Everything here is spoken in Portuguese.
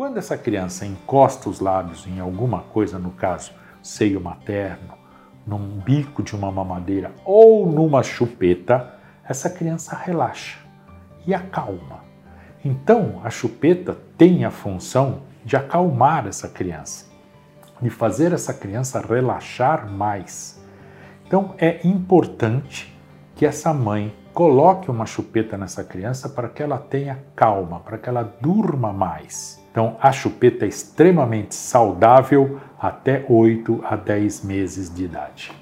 Quando essa criança encosta os lábios em alguma coisa, no caso, seio materno, num bico de uma mamadeira ou numa chupeta, essa criança relaxa e acalma. Então, a chupeta tem a função de acalmar essa criança, de fazer essa criança relaxar mais. Então, é importante que essa mãe coloque uma chupeta nessa criança para que ela tenha calma, para que ela durma mais. Então, a chupeta é extremamente saudável até 8 a 10 meses de idade.